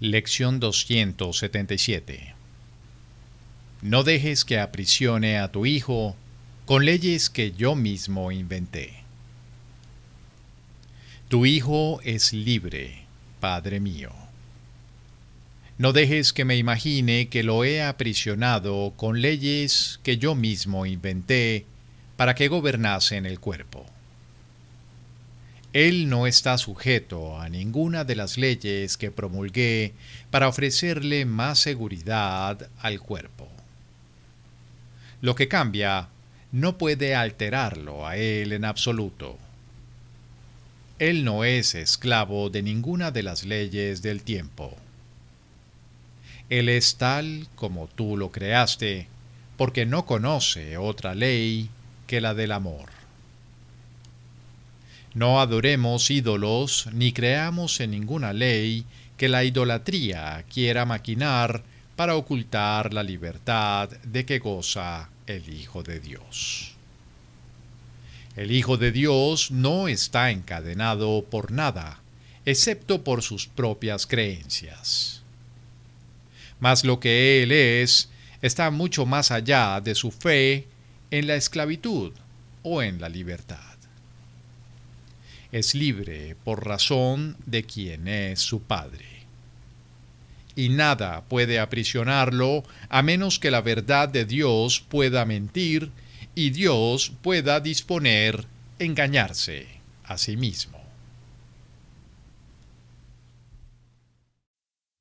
Lección 277 No dejes que aprisione a tu hijo con leyes que yo mismo inventé. Tu hijo es libre, Padre mío. No dejes que me imagine que lo he aprisionado con leyes que yo mismo inventé para que gobernase en el cuerpo. Él no está sujeto a ninguna de las leyes que promulgué para ofrecerle más seguridad al cuerpo. Lo que cambia no puede alterarlo a él en absoluto. Él no es esclavo de ninguna de las leyes del tiempo. Él es tal como tú lo creaste, porque no conoce otra ley que la del amor. No adoremos ídolos ni creamos en ninguna ley que la idolatría quiera maquinar para ocultar la libertad de que goza el Hijo de Dios. El Hijo de Dios no está encadenado por nada, excepto por sus propias creencias mas lo que Él es está mucho más allá de su fe en la esclavitud o en la libertad. Es libre por razón de quien es su Padre. Y nada puede aprisionarlo a menos que la verdad de Dios pueda mentir y Dios pueda disponer engañarse a sí mismo.